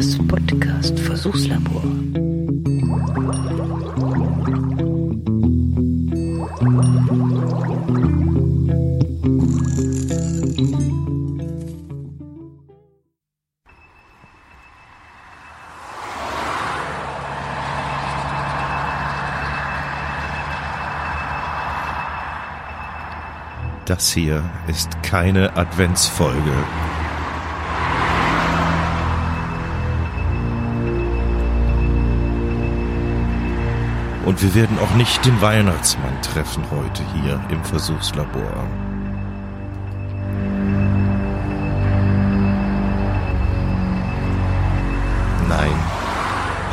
Das Podcast Versuchslabor. Das hier ist keine Adventsfolge. Und wir werden auch nicht den Weihnachtsmann treffen heute hier im Versuchslabor. Nein,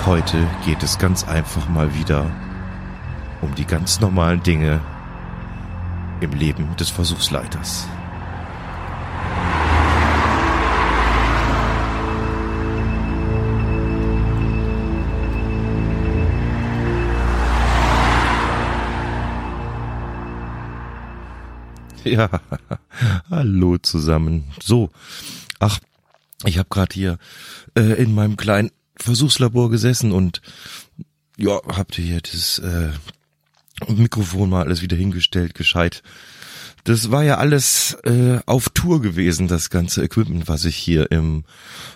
heute geht es ganz einfach mal wieder um die ganz normalen Dinge im Leben des Versuchsleiters. Ja, hallo zusammen. So, ach, ich habe gerade hier äh, in meinem kleinen Versuchslabor gesessen und ja, habt ihr hier das äh, Mikrofon mal alles wieder hingestellt, gescheit. Das war ja alles äh, auf Tour gewesen, das ganze Equipment, was ich hier im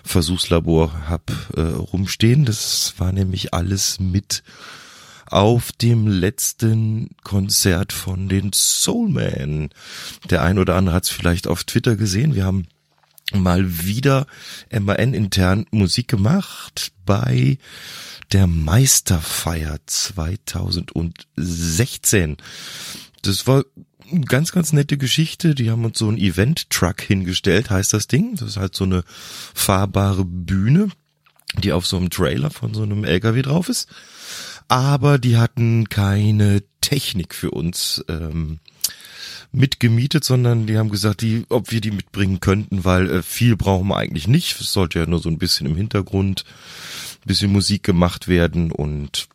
Versuchslabor hab äh, rumstehen. Das war nämlich alles mit auf dem letzten Konzert von den Soulman. Der ein oder andere hat es vielleicht auf Twitter gesehen. Wir haben mal wieder MAN intern Musik gemacht bei der Meisterfeier 2016. Das war eine ganz, ganz nette Geschichte. Die haben uns so einen Event-Truck hingestellt, heißt das Ding. Das ist halt so eine fahrbare Bühne, die auf so einem Trailer von so einem LKW drauf ist aber die hatten keine Technik für uns ähm, mitgemietet, sondern die haben gesagt, die, ob wir die mitbringen könnten, weil äh, viel brauchen wir eigentlich nicht. Es sollte ja nur so ein bisschen im Hintergrund, ein bisschen Musik gemacht werden und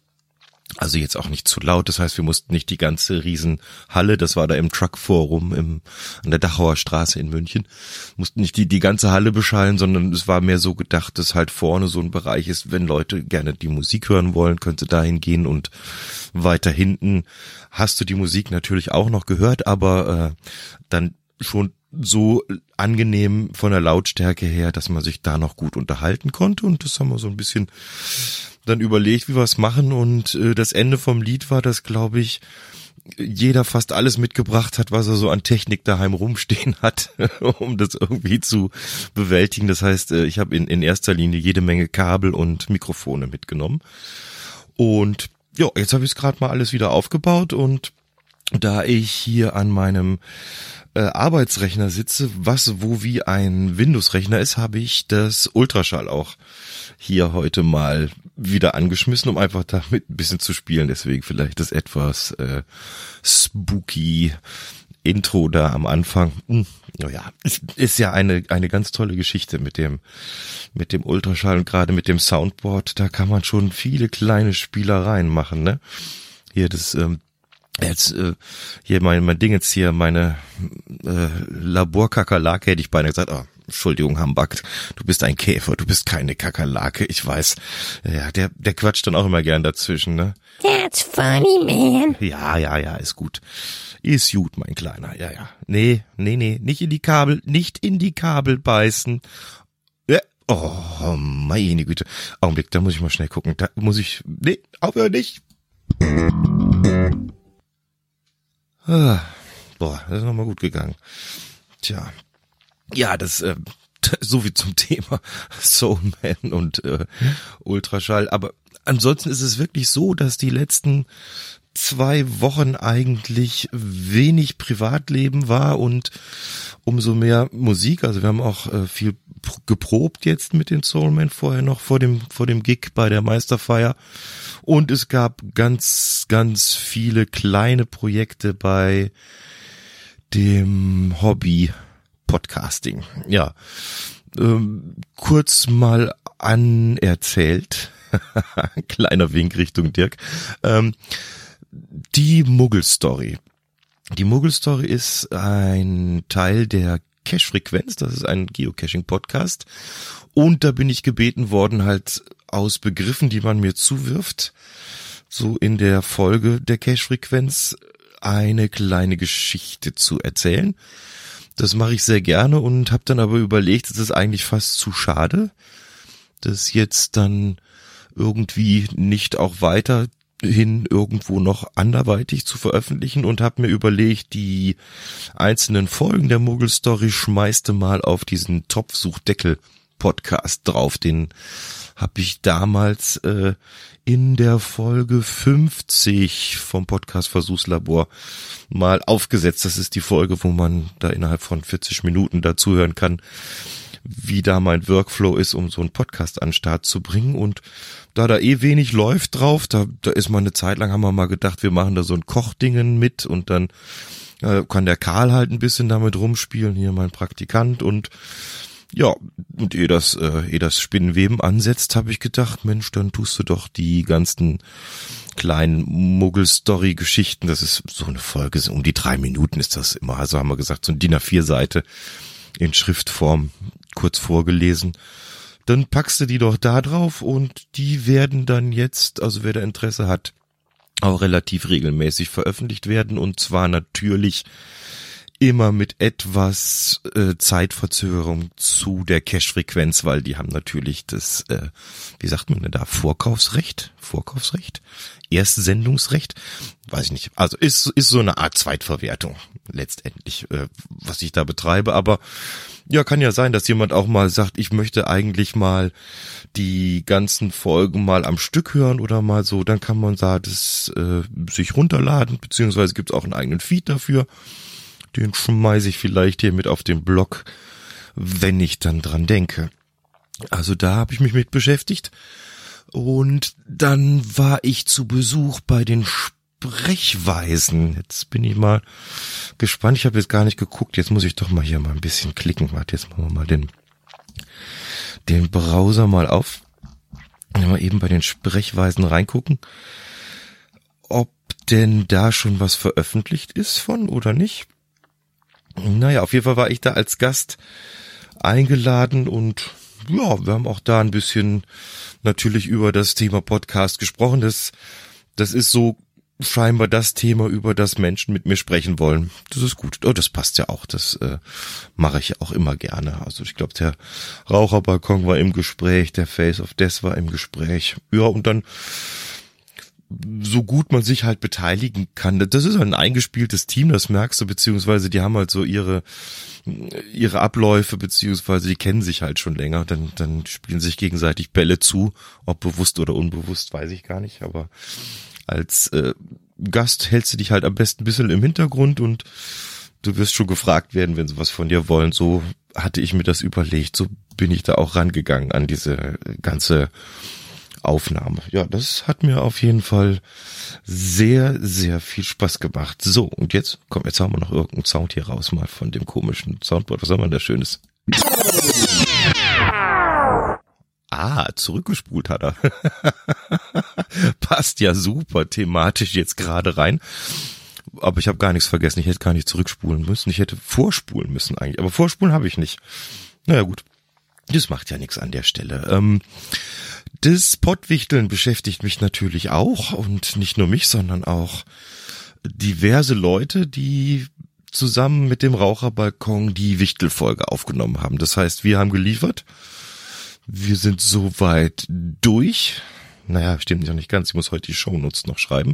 also jetzt auch nicht zu laut, das heißt, wir mussten nicht die ganze Riesenhalle, das war da im Truckforum im, an der Dachauer Straße in München, mussten nicht die, die ganze Halle beschallen, sondern es war mehr so gedacht, dass halt vorne so ein Bereich ist, wenn Leute gerne die Musik hören wollen, könnte dahin gehen und weiter hinten. Hast du die Musik natürlich auch noch gehört, aber äh, dann schon so angenehm von der Lautstärke her, dass man sich da noch gut unterhalten konnte? Und das haben wir so ein bisschen dann überlegt, wie wir es machen und äh, das Ende vom Lied war, dass glaube ich jeder fast alles mitgebracht hat, was er so an Technik daheim rumstehen hat, um das irgendwie zu bewältigen. Das heißt, äh, ich habe in, in erster Linie jede Menge Kabel und Mikrofone mitgenommen. Und ja, jetzt habe ich es gerade mal alles wieder aufgebaut und da ich hier an meinem äh, Arbeitsrechner sitze, was wo wie ein Windows-Rechner ist, habe ich das Ultraschall auch hier heute mal wieder angeschmissen, um einfach damit ein bisschen zu spielen. Deswegen vielleicht das etwas äh, spooky Intro da am Anfang. Hm, naja, ist, ist ja eine eine ganz tolle Geschichte mit dem mit dem Ultraschall und gerade mit dem Soundboard. Da kann man schon viele kleine Spielereien machen. Ne? Hier das ähm, Jetzt äh, hier mein, mein Ding jetzt hier, meine äh, Laborkakerlake hätte ich beinahe gesagt, oh, Entschuldigung, Hambak, du bist ein Käfer, du bist keine Kakerlake, ich weiß. Ja, der, der quatscht dann auch immer gern dazwischen, ne? That's funny, man. Ja, ja, ja, ist gut. Ist gut, mein Kleiner, ja, ja. Nee, nee, nee, nicht in die Kabel, nicht in die Kabel beißen. Ja. Oh, meine Güte. Augenblick, da muss ich mal schnell gucken. Da muss ich, nee, aufhören nicht. Ah, boah, das ist nochmal gut gegangen. Tja. Ja, das, äh, so wie zum Thema Soulman und äh, Ultraschall. Aber ansonsten ist es wirklich so, dass die letzten zwei Wochen eigentlich wenig Privatleben war und umso mehr Musik. Also wir haben auch äh, viel geprobt jetzt mit den Soulman vorher noch vor dem vor dem Gig bei der Meisterfeier und es gab ganz ganz viele kleine Projekte bei dem Hobby Podcasting. Ja, ähm, kurz mal anerzählt. Kleiner Wink Richtung Dirk. Ähm, die Muggel-Story. Die Muggel-Story ist ein Teil der Cache-Frequenz. Das ist ein Geocaching-Podcast. Und da bin ich gebeten worden, halt aus Begriffen, die man mir zuwirft, so in der Folge der Cache-Frequenz eine kleine Geschichte zu erzählen. Das mache ich sehr gerne und habe dann aber überlegt, es ist eigentlich fast zu schade, das jetzt dann irgendwie nicht auch weiterhin irgendwo noch anderweitig zu veröffentlichen und habe mir überlegt, die einzelnen Folgen der Muggel Story schmeißte mal auf diesen Topfsuchdeckel Podcast drauf. Den habe ich damals äh, in der Folge 50 vom Podcast Versuchslabor mal aufgesetzt. Das ist die Folge, wo man da innerhalb von 40 Minuten dazuhören kann, wie da mein Workflow ist, um so einen Podcast an den Start zu bringen. Und da da eh wenig läuft drauf, da, da ist mal eine Zeit lang, haben wir mal gedacht, wir machen da so ein Kochdingen mit und dann äh, kann der Karl halt ein bisschen damit rumspielen, hier mein Praktikant und ja, und eh das, äh, eh das Spinnenweben ansetzt, habe ich gedacht, Mensch, dann tust du doch die ganzen kleinen Muggel-Story-Geschichten, das ist so eine Folge, um die drei Minuten ist das immer, also haben wir gesagt, so ein DIN A4-Seite in Schriftform kurz vorgelesen. Dann packst du die doch da drauf und die werden dann jetzt, also wer da Interesse hat, auch relativ regelmäßig veröffentlicht werden. Und zwar natürlich immer mit etwas äh, Zeitverzögerung zu der Cache-Frequenz, weil die haben natürlich das, äh, wie sagt man denn da, Vorkaufsrecht? Vorkaufsrecht? Erstsendungsrecht? Weiß ich nicht. Also ist, ist so eine Art Zweitverwertung letztendlich, äh, was ich da betreibe. Aber ja, kann ja sein, dass jemand auch mal sagt, ich möchte eigentlich mal die ganzen Folgen mal am Stück hören oder mal so. Dann kann man da das äh, sich runterladen, beziehungsweise gibt es auch einen eigenen Feed dafür. Den schmeiße ich vielleicht hier mit auf den Blog, wenn ich dann dran denke. Also da habe ich mich mit beschäftigt. Und dann war ich zu Besuch bei den Sprechweisen. Jetzt bin ich mal gespannt. Ich habe jetzt gar nicht geguckt. Jetzt muss ich doch mal hier mal ein bisschen klicken. Warte, jetzt machen wir mal den, den Browser mal auf. Mal eben bei den Sprechweisen reingucken. Ob denn da schon was veröffentlicht ist von oder nicht. Naja, auf jeden Fall war ich da als Gast eingeladen und ja, wir haben auch da ein bisschen natürlich über das Thema Podcast gesprochen. Das, das ist so scheinbar das Thema, über das Menschen mit mir sprechen wollen. Das ist gut. Oh, das passt ja auch. Das äh, mache ich auch immer gerne. Also ich glaube, der Raucherbalkon war im Gespräch, der Face of Death war im Gespräch. Ja, und dann so gut man sich halt beteiligen kann. Das ist ein eingespieltes Team, das merkst du, beziehungsweise die haben halt so ihre, ihre Abläufe, beziehungsweise die kennen sich halt schon länger. Dann, dann spielen sich gegenseitig Bälle zu, ob bewusst oder unbewusst, weiß ich gar nicht, aber als äh, Gast hältst du dich halt am besten ein bisschen im Hintergrund und du wirst schon gefragt werden, wenn sie was von dir wollen. So hatte ich mir das überlegt, so bin ich da auch rangegangen an diese ganze Aufnahme. Ja, das hat mir auf jeden Fall sehr, sehr viel Spaß gemacht. So, und jetzt, komm, jetzt haben wir noch irgendeinen Sound hier raus, mal von dem komischen Soundboard. Was haben wir da Schönes? Ah, zurückgespult hat er. Passt ja super thematisch jetzt gerade rein. Aber ich habe gar nichts vergessen. Ich hätte gar nicht zurückspulen müssen. Ich hätte vorspulen müssen eigentlich. Aber vorspulen habe ich nicht. Naja gut. Das macht ja nichts an der Stelle. Ähm, das Pottwichteln beschäftigt mich natürlich auch und nicht nur mich, sondern auch diverse Leute, die zusammen mit dem Raucherbalkon die Wichtelfolge aufgenommen haben. Das heißt, wir haben geliefert. Wir sind soweit durch. Naja, stimmt ja nicht ganz. Ich muss heute die Shownotes noch schreiben.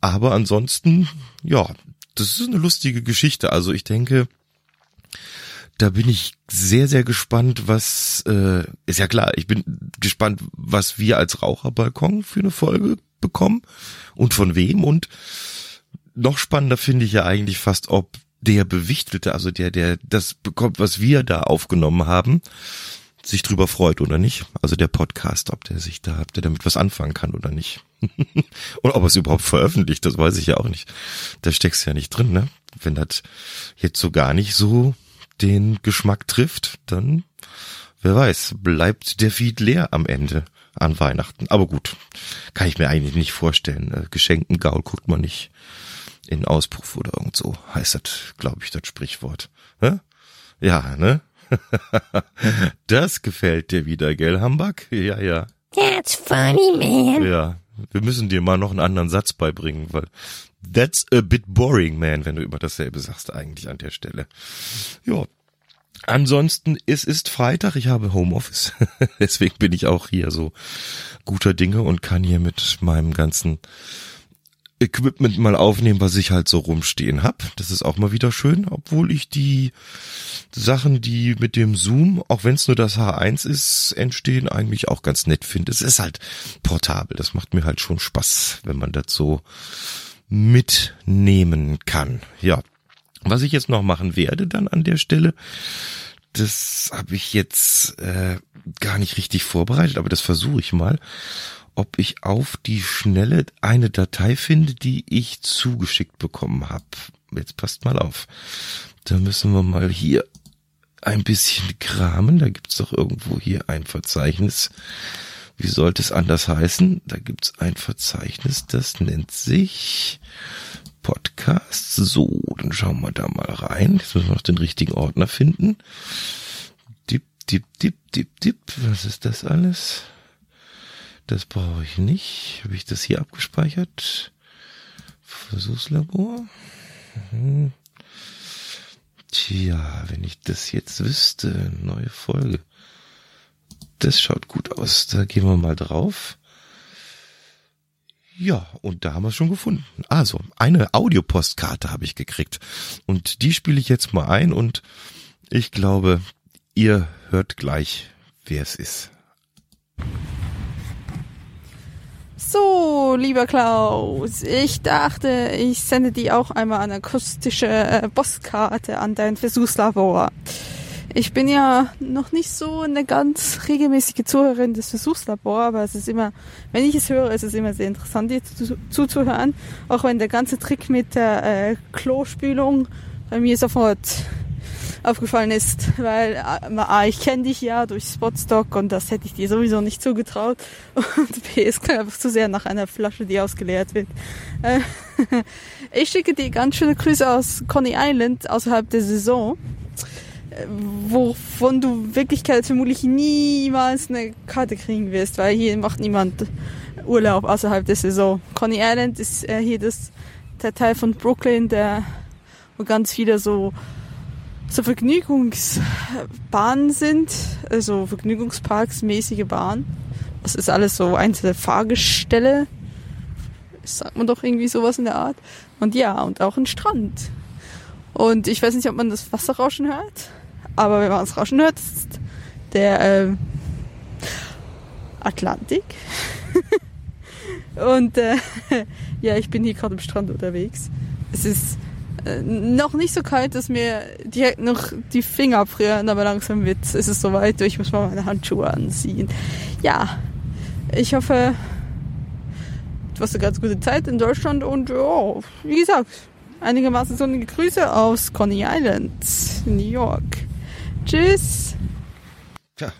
Aber ansonsten, ja, das ist eine lustige Geschichte. Also ich denke, da bin ich sehr, sehr gespannt, was, äh, ist ja klar, ich bin gespannt, was wir als Raucherbalkon für eine Folge bekommen und von wem und noch spannender finde ich ja eigentlich fast, ob der Bewichtelte, also der, der das bekommt, was wir da aufgenommen haben, sich drüber freut oder nicht. Also der Podcast, ob der sich da, ob der damit was anfangen kann oder nicht. und ob er es überhaupt veröffentlicht, das weiß ich ja auch nicht. Da steckst du ja nicht drin, ne? Wenn das jetzt so gar nicht so den Geschmack trifft, dann, wer weiß, bleibt der Feed leer am Ende an Weihnachten. Aber gut, kann ich mir eigentlich nicht vorstellen. Äh, Geschenken Gaul guckt man nicht in Auspuff oder irgend so, heißt das, glaube ich, das Sprichwort. Ja? Ja, ne? das gefällt dir wieder, gell, Hamburg? Ja, ja. That's funny, man. Ja. Wir müssen dir mal noch einen anderen Satz beibringen, weil that's a bit boring, man, wenn du immer dasselbe sagst eigentlich an der Stelle. Ja. Ansonsten, es ist Freitag, ich habe Homeoffice. Deswegen bin ich auch hier so guter Dinge und kann hier mit meinem ganzen Equipment mal aufnehmen, was ich halt so rumstehen hab. Das ist auch mal wieder schön, obwohl ich die Sachen, die mit dem Zoom, auch wenn es nur das H1 ist, entstehen, eigentlich auch ganz nett finde. Es ist halt portabel. Das macht mir halt schon Spaß, wenn man das so mitnehmen kann. Ja. Was ich jetzt noch machen werde dann an der Stelle, das habe ich jetzt äh, gar nicht richtig vorbereitet, aber das versuche ich mal ob ich auf die Schnelle eine Datei finde, die ich zugeschickt bekommen habe. Jetzt passt mal auf. Da müssen wir mal hier ein bisschen kramen. Da gibt's doch irgendwo hier ein Verzeichnis. Wie sollte es anders heißen? Da gibt's ein Verzeichnis, das nennt sich Podcast. So, dann schauen wir da mal rein. Jetzt müssen wir noch den richtigen Ordner finden. Dip, dip, dip, dip, dip. Was ist das alles? Das brauche ich nicht. Habe ich das hier abgespeichert? Versuchslabor. Mhm. Tja, wenn ich das jetzt wüsste, neue Folge. Das schaut gut aus. Da gehen wir mal drauf. Ja, und da haben wir es schon gefunden. Also, eine Audiopostkarte habe ich gekriegt. Und die spiele ich jetzt mal ein und ich glaube, ihr hört gleich, wer es ist. So, lieber Klaus, ich dachte, ich sende dir auch einmal eine akustische äh, Postkarte an dein Versuchslabor. Ich bin ja noch nicht so eine ganz regelmäßige Zuhörerin des Versuchslabors, aber es ist immer, wenn ich es höre, ist es immer sehr interessant, dir zuzuhören. Auch wenn der ganze Trick mit der äh, Klospülung bei mir sofort aufgefallen ist, weil äh, ich kenne dich ja durch Spotstock und das hätte ich dir sowieso nicht zugetraut. Und B, es klingt einfach zu sehr nach einer Flasche, die ausgeleert wird. Äh, ich schicke dir ganz schöne Grüße aus Coney Island außerhalb der Saison, äh, wovon du Wirklichkeit vermutlich niemals eine Karte kriegen wirst, weil hier macht niemand Urlaub außerhalb der Saison. Coney Island ist hier das, der Teil von Brooklyn, der wo ganz viele so so Vergnügungsbahnen sind, also Vergnügungsparks mäßige Bahnen. Das ist alles so einzelne Fahrgestelle. Sagt man doch irgendwie sowas in der Art. Und ja, und auch ein Strand. Und ich weiß nicht, ob man das Wasserrauschen hört, aber wenn man das Rauschen hört, ist der äh, Atlantik. und äh, ja, ich bin hier gerade am Strand unterwegs. Es ist noch nicht so kalt, dass mir direkt noch die Finger frieren, aber langsam wird, ist es soweit. Ich muss mal meine Handschuhe anziehen. Ja, ich hoffe, du hast eine ganz gute Zeit in Deutschland und ja, wie gesagt, einigermaßen sonnige Grüße aus Coney Island, New York. Tschüss. Ja.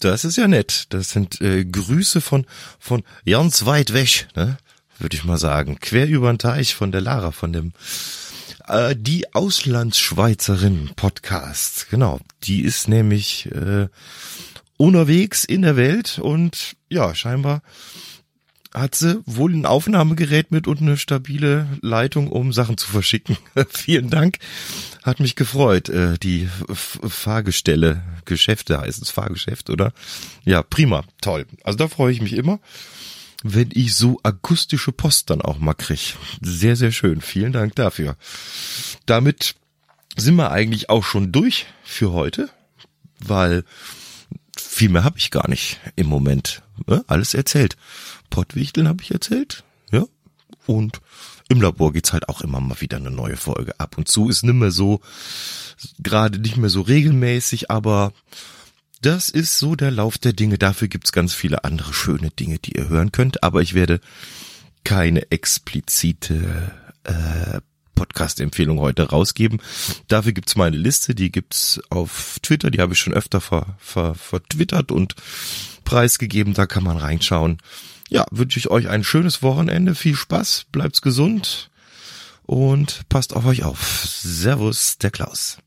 Das ist ja nett. Das sind äh, Grüße von von ganz weit weg. Ne? Würde ich mal sagen. Quer über den Teich von der Lara, von dem äh, Die Auslandsschweizerin Podcast. Genau, die ist nämlich äh, unterwegs in der Welt und ja, scheinbar hat sie wohl ein Aufnahmegerät mit und eine stabile Leitung, um Sachen zu verschicken. Vielen Dank. Hat mich gefreut. Äh, die Fahrgestelle, Geschäfte heißt es Fahrgeschäft, oder? Ja, prima, toll. Also da freue ich mich immer wenn ich so akustische Post dann auch mal krieg. Sehr, sehr schön. Vielen Dank dafür. Damit sind wir eigentlich auch schon durch für heute, weil viel mehr habe ich gar nicht im Moment. Ne? Alles erzählt. Pottwichteln habe ich erzählt. Ja. Und im Labor geht's halt auch immer mal wieder eine neue Folge. Ab und zu ist nicht mehr so, gerade nicht mehr so regelmäßig, aber das ist so der Lauf der Dinge. Dafür gibt's ganz viele andere schöne Dinge, die ihr hören könnt. Aber ich werde keine explizite äh, Podcast-Empfehlung heute rausgeben. Dafür gibt's meine Liste, die gibt's auf Twitter, die habe ich schon öfter ver, ver, vertwittert und preisgegeben, da kann man reinschauen. Ja, wünsche ich euch ein schönes Wochenende, viel Spaß, bleibt's gesund und passt auf euch auf. Servus, der Klaus.